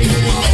day.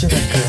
Jamaica.